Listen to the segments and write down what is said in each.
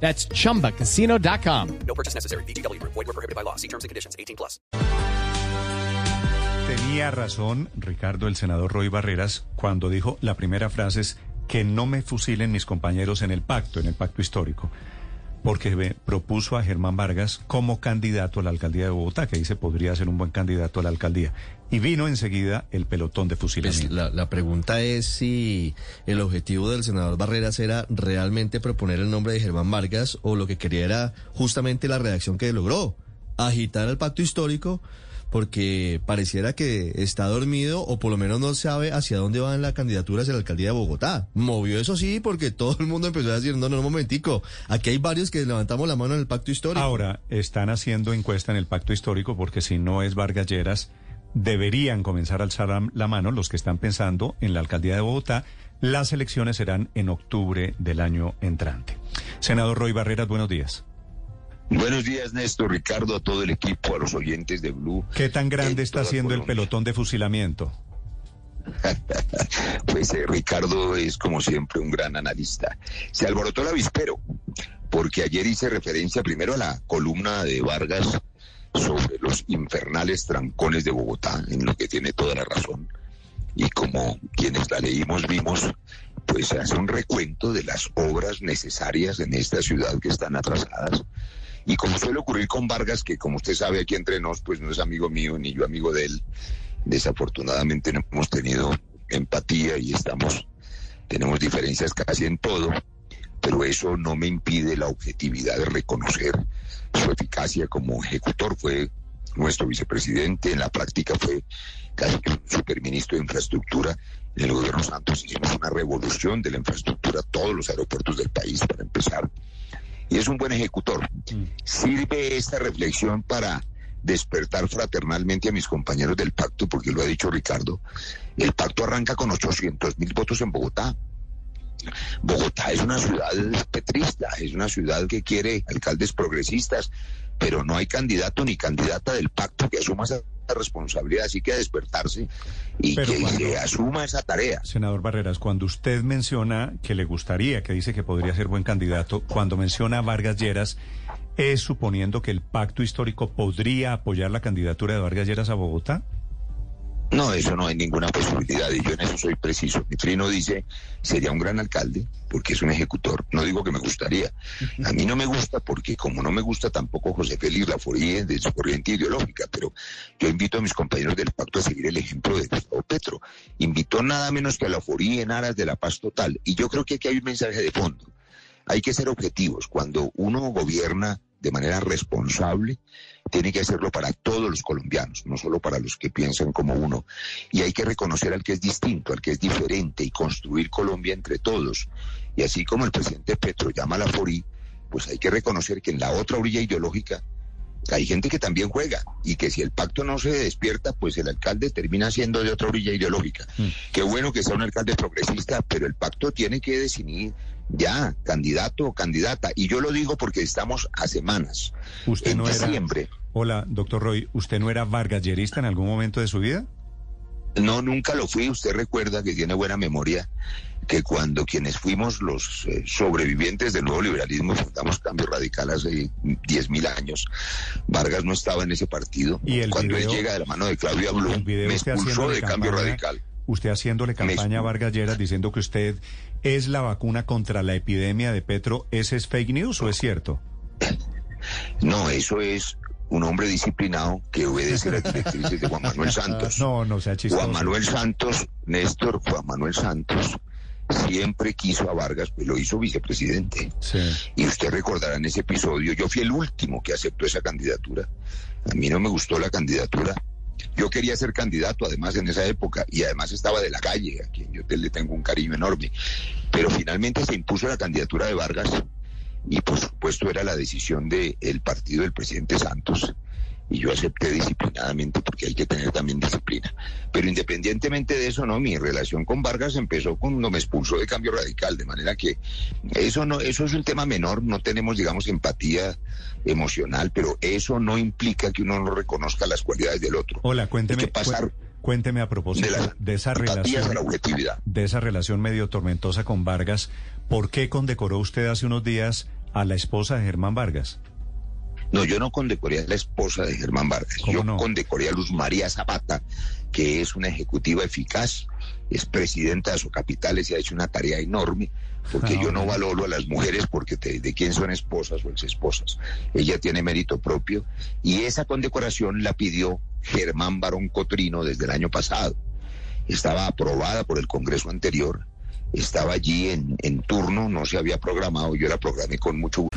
That's chumbacasino.com. No purchase necessary. BGW. Void were prohibited by law. See terms and conditions. 18 plus. Tenía razón Ricardo, el senador Roy Barreras, cuando dijo la primera frase es que no me fusilen mis compañeros en el pacto, en el pacto histórico, porque propuso a Germán Vargas como candidato a la alcaldía de Bogotá, que dice podría ser un buen candidato a la alcaldía. Y vino enseguida el pelotón de Pues fusilamiento. la, la pregunta es si el objetivo del senador Barreras era realmente proponer el nombre de Germán Vargas o lo que quería era justamente la redacción que logró, agitar el pacto histórico porque pareciera que está dormido o por lo menos no sabe hacia dónde va en la candidatura hacia la alcaldía de Bogotá. Movió eso sí porque todo el mundo empezó a decir, no, no, un momentico, aquí hay varios que levantamos la mano en el pacto histórico. Ahora, están haciendo encuesta en el pacto histórico porque si no es Vargas Lleras, deberían comenzar a alzar la mano los que están pensando en la alcaldía de Bogotá. Las elecciones serán en octubre del año entrante. Senador Roy Barreras, buenos días. Buenos días, Néstor, Ricardo, a todo el equipo, a los oyentes de Blue. ¿Qué tan grande está siendo el pelotón de fusilamiento? Pues eh, Ricardo es, como siempre, un gran analista. Se alborotó el avispero, porque ayer hice referencia primero a la columna de Vargas sobre los infernales trancones de Bogotá, en lo que tiene toda la razón. Y como quienes la leímos vimos, pues se hace un recuento de las obras necesarias en esta ciudad que están atrasadas. Y como suele ocurrir con Vargas, que como usted sabe aquí entre nos, pues no es amigo mío ni yo amigo de él, desafortunadamente no hemos tenido empatía y estamos, tenemos diferencias casi en todo, pero eso no me impide la objetividad de reconocer su eficacia como ejecutor. Fue nuestro vicepresidente, en la práctica fue casi que un superministro de infraestructura. En el gobierno Santos hicimos una revolución de la infraestructura, todos los aeropuertos del país para empezar. Y es un buen ejecutor. Sirve esta reflexión para despertar fraternalmente a mis compañeros del pacto, porque lo ha dicho Ricardo. El pacto arranca con 800 mil votos en Bogotá. Bogotá es una ciudad petrista, es una ciudad que quiere alcaldes progresistas, pero no hay candidato ni candidata del pacto que asuma esa responsabilidad, así que a despertarse y Pero que cuando- se asuma esa tarea. Senador Barreras, cuando usted menciona que le gustaría, que dice que podría ser buen candidato, cuando menciona a Vargas Lleras, ¿es suponiendo que el pacto histórico podría apoyar la candidatura de Vargas Lleras a Bogotá? No, eso no hay ninguna posibilidad y yo en eso soy preciso. Mi trino dice, sería un gran alcalde porque es un ejecutor. No digo que me gustaría. A mí no me gusta porque como no me gusta tampoco José Félix Laforie de su corriente ideológica, pero yo invito a mis compañeros del pacto a seguir el ejemplo de Gustavo Petro. Invitó nada menos que a Laforie en aras de la paz total. Y yo creo que aquí hay un mensaje de fondo. Hay que ser objetivos. Cuando uno gobierna de manera responsable, tiene que hacerlo para todos los colombianos, no solo para los que piensan como uno. Y hay que reconocer al que es distinto, al que es diferente y construir Colombia entre todos. Y así como el presidente Petro llama a la FORI, pues hay que reconocer que en la otra orilla ideológica hay gente que también juega y que si el pacto no se despierta, pues el alcalde termina siendo de otra orilla ideológica. Qué bueno que sea un alcalde progresista, pero el pacto tiene que definir ya candidato o candidata. Y yo lo digo porque estamos a semanas. ¿Usted en no era... diciembre. Hola, doctor Roy, ¿usted no era Vargas Llerista en algún momento de su vida? No, nunca lo fui. Usted recuerda que tiene buena memoria que cuando quienes fuimos los eh, sobrevivientes del nuevo liberalismo fundamos Cambio Radical hace 10 mil años, Vargas no estaba en ese partido. Y el cuando video- él llega de la mano de Claudia Blum, me expulsó de Cambio campaña- Radical. Usted haciéndole campaña a Vargas Lleras diciendo que usted es la vacuna contra la epidemia de Petro, ¿ese es fake news o es cierto? No, eso es un hombre disciplinado que obedece las directrices de Juan Manuel Santos. No, no sea chistoso. Juan Manuel Santos, Néstor, Juan Manuel Santos, siempre quiso a Vargas, pues lo hizo vicepresidente. Sí. Y usted recordará en ese episodio, yo fui el último que aceptó esa candidatura. A mí no me gustó la candidatura. Yo quería ser candidato, además, en esa época, y además estaba de la calle, a quien yo te- le tengo un cariño enorme. Pero finalmente se impuso la candidatura de Vargas, y por supuesto era la decisión del partido del presidente Santos. Y yo acepté disciplinadamente porque hay que tener también disciplina. Pero independientemente de eso, no, mi relación con Vargas empezó cuando me expulsó de cambio radical, de manera que eso no, eso es un tema menor, no tenemos, digamos, empatía emocional, pero eso no implica que uno no reconozca las cualidades del otro. Hola, cuénteme. Hay que pasar Cuénteme a propósito de, de, la, esa relación la de esa relación medio tormentosa con Vargas, ¿por qué condecoró usted hace unos días a la esposa de Germán Vargas? No, yo no condecoré a la esposa de Germán Vargas. ¿Cómo Yo no? condecoré a Luz María Zapata, que es una ejecutiva eficaz, es presidenta de su capital y se ha hecho una tarea enorme, porque Ah, yo no valoro a las mujeres porque te- de quién son esposas o exesposas. Ella tiene mérito propio y esa condecoración la pidió Germán Barón Cotrino desde el año pasado. Estaba aprobada por el Congreso anterior, estaba allí en, en turno, no se había programado, yo la programé con mucho gusto.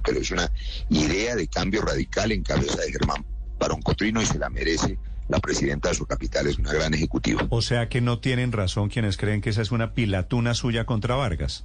Pero es una idea de cambio radical en cabeza de Germán Barón Cotrino y se la merece la presidenta de su capital, es una gran ejecutiva. O sea que no tienen razón quienes creen que esa es una pilatuna suya contra Vargas.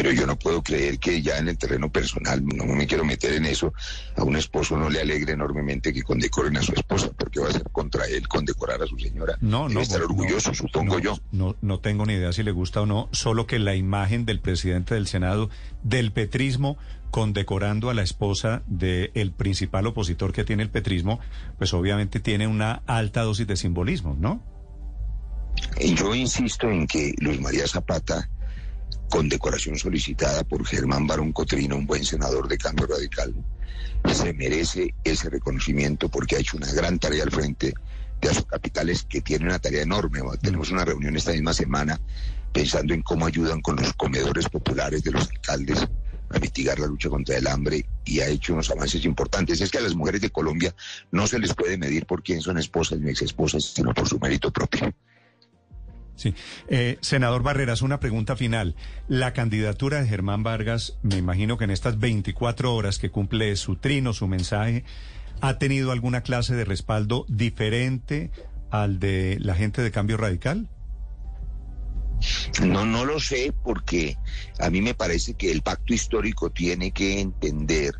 Pero yo no puedo creer que ya en el terreno personal, no me quiero meter en eso, a un esposo no le alegre enormemente que condecoren a su esposa, porque va a ser contra él condecorar a su señora. No, Debe no. estar orgulloso, no, supongo no, yo. No, no tengo ni idea si le gusta o no, solo que la imagen del presidente del Senado del petrismo condecorando a la esposa del principal opositor que tiene el petrismo, pues obviamente tiene una alta dosis de simbolismo, ¿no? Y yo insisto en que Luis María Zapata, condecoración solicitada por Germán Barón Cotrino, un buen senador de cambio radical, se merece ese reconocimiento porque ha hecho una gran tarea al frente de sus capitales que tiene una tarea enorme. Tenemos una reunión esta misma semana pensando en cómo ayudan con los comedores populares de los alcaldes a mitigar la lucha contra el hambre y ha hecho unos avances importantes. Es que a las mujeres de Colombia no se les puede medir por quién son esposas ni exesposas, sino por su mérito propio. Sí. Eh, senador Barreras, una pregunta final. La candidatura de Germán Vargas, me imagino que en estas 24 horas que cumple su trino, su mensaje, ¿ha tenido alguna clase de respaldo diferente al de la gente de Cambio Radical? No, no lo sé porque a mí me parece que el pacto histórico tiene que entender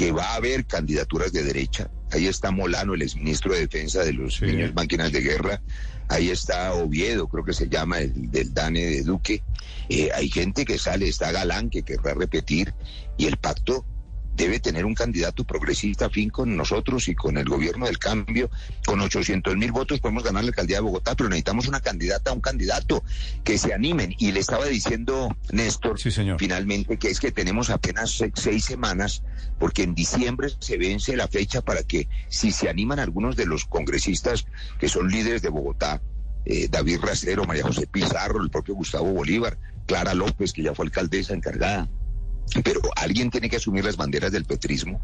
que va a haber candidaturas de derecha. Ahí está Molano, el exministro de Defensa de los Sí. niños máquinas de guerra. Ahí está Oviedo, creo que se llama, el del DANE de Duque. Eh, hay gente que sale, está Galán, que querrá repetir, y el pacto debe tener un candidato progresista afín con nosotros y con el gobierno del cambio. Con 800 mil votos podemos ganar la alcaldía de Bogotá, pero necesitamos una candidata, un candidato que se animen. Y le estaba diciendo Néstor, Sí, señor. finalmente, que es que tenemos apenas se- seis semanas, porque en diciembre se vence la fecha para que, si se animan algunos de los congresistas que son líderes de Bogotá, eh, David Racero, María José Pizarro, el propio Gustavo Bolívar, Clara López, que ya fue alcaldesa encargada, pero alguien tiene que asumir las banderas del petrismo.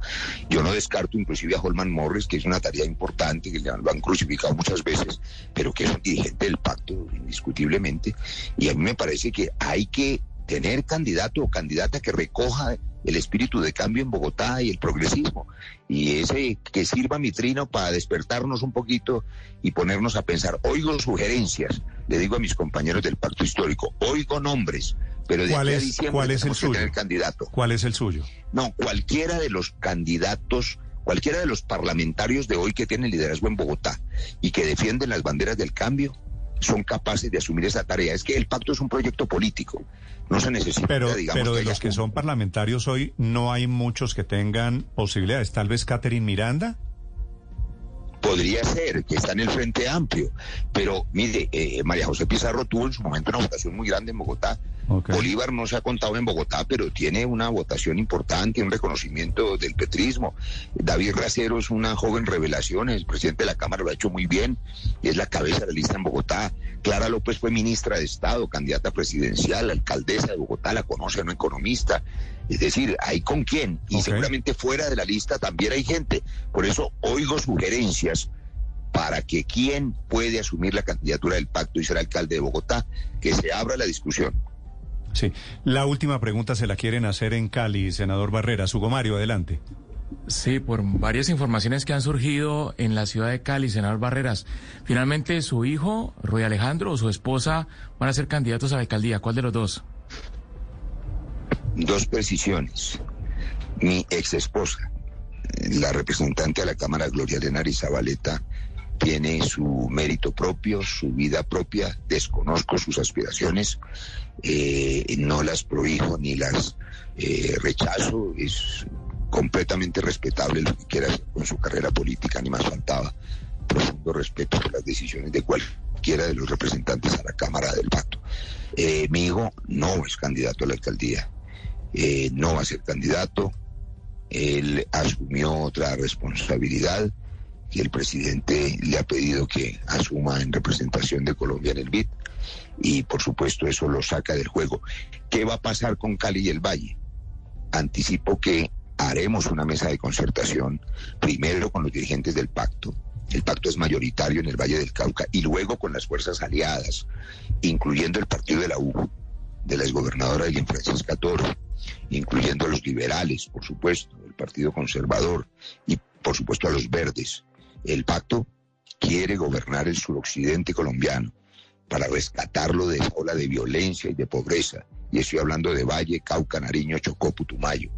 Yo no descarto inclusive a Holman Morris, que es una tarea importante, que lo han crucificado muchas veces, pero que es un dirigente del pacto, indiscutiblemente. Y a mí me parece que hay que tener candidato o candidata que recoja el espíritu de cambio en Bogotá y el progresismo. Y ese que sirva mi trino para despertarnos un poquito y ponernos a pensar. Oigo sugerencias, le digo a mis compañeros del pacto histórico, oigo nombres, pero de ¿Cuál aquí a es- diciembre cuál es el que suyo? tener candidato. ¿Cuál es el suyo? No, cualquiera de los candidatos, cualquiera de los parlamentarios de hoy que tienen liderazgo en Bogotá y que defienden las banderas del cambio, son capaces de asumir esa tarea. Es que el pacto es un proyecto político. No se necesita, Pero, digamos, pero de los que son parlamentarios hoy, no hay muchos que tengan posibilidades. Tal vez Catherine Miranda. Podría ser que está en el Frente Amplio, pero mire, eh, María José Pizarro tuvo en su momento una votación muy grande en Bogotá. Bolívar no se ha contado en Bogotá, pero tiene una votación importante, un reconocimiento del petrismo. David Racero es una joven revelación, el presidente de la Cámara lo ha hecho muy bien, es la cabeza de la lista en Bogotá. Clara López fue ministra de Estado, candidata presidencial, alcaldesa de Bogotá, la conoce, no economista. Es decir, hay con quién y seguramente fuera de la lista también hay gente. Por eso oigo sugerencias para que quién puede asumir la candidatura del pacto y ser alcalde de Bogotá, que se abra la discusión. Sí. La última pregunta se la quieren hacer en Cali, senador Barreras. Hugo Mario, adelante. Sí, por varias informaciones que han surgido en la ciudad de Cali, senador Barreras. Finalmente, su hijo, Roy Alejandro, o su esposa van a ser candidatos a la alcaldía. ¿Cuál de los dos? Dos precisiones. Mi ex esposa, la representante de la Cámara Gloria Lenaris Zabaleta, tiene su mérito propio, su vida propia, desconozco sus aspiraciones, eh, no las prohíjo ni las eh, rechazo, es completamente respetable lo que quiera hacer con su carrera política, ni más faltaba. Profundo respeto por las decisiones de cualquiera de los representantes a la Cámara del Pacto. Eh, mi hijo no es candidato a la alcaldía, eh, no va a ser candidato, él asumió otra responsabilidad que el presidente le ha pedido que asuma en representación de Colombia en el BID y por supuesto eso lo saca del juego. ¿Qué va a pasar con Cali y el Valle? Anticipo que haremos una mesa de concertación, primero con los dirigentes del pacto, el pacto es mayoritario en el Valle del Cauca, y luego con las fuerzas aliadas, incluyendo el partido de la U, de la exgobernadora de Francisca Toro, incluyendo a los liberales, por supuesto, el Partido Conservador y por supuesto a los verdes. El pacto quiere gobernar el suroccidente colombiano para rescatarlo de esa ola de violencia y de pobreza. Y estoy hablando de Valle, Cauca, Nariño, Chocó, Putumayo.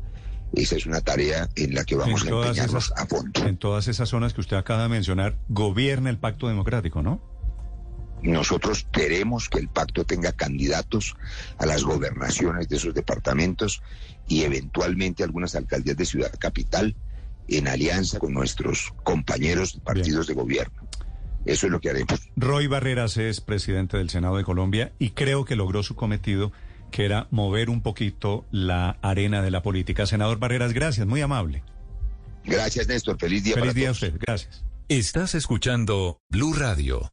Esa es una tarea en la que vamos a en, empeñarnos esas, a fondo. en todas esas zonas que usted acaba de mencionar, gobierna el pacto democrático, ¿no? Nosotros queremos que el pacto tenga candidatos a las gobernaciones de esos departamentos y eventualmente algunas alcaldías de ciudad capital en alianza con nuestros compañeros de partidos de gobierno. Eso es lo que haremos. Roy Barreras es presidente del Senado de Colombia y creo que logró su cometido, que era mover un poquito la arena de la política. Senador Barreras, gracias, muy amable. Gracias, Néstor. Feliz día Feliz para día a usted, gracias. Estás escuchando Blue Radio.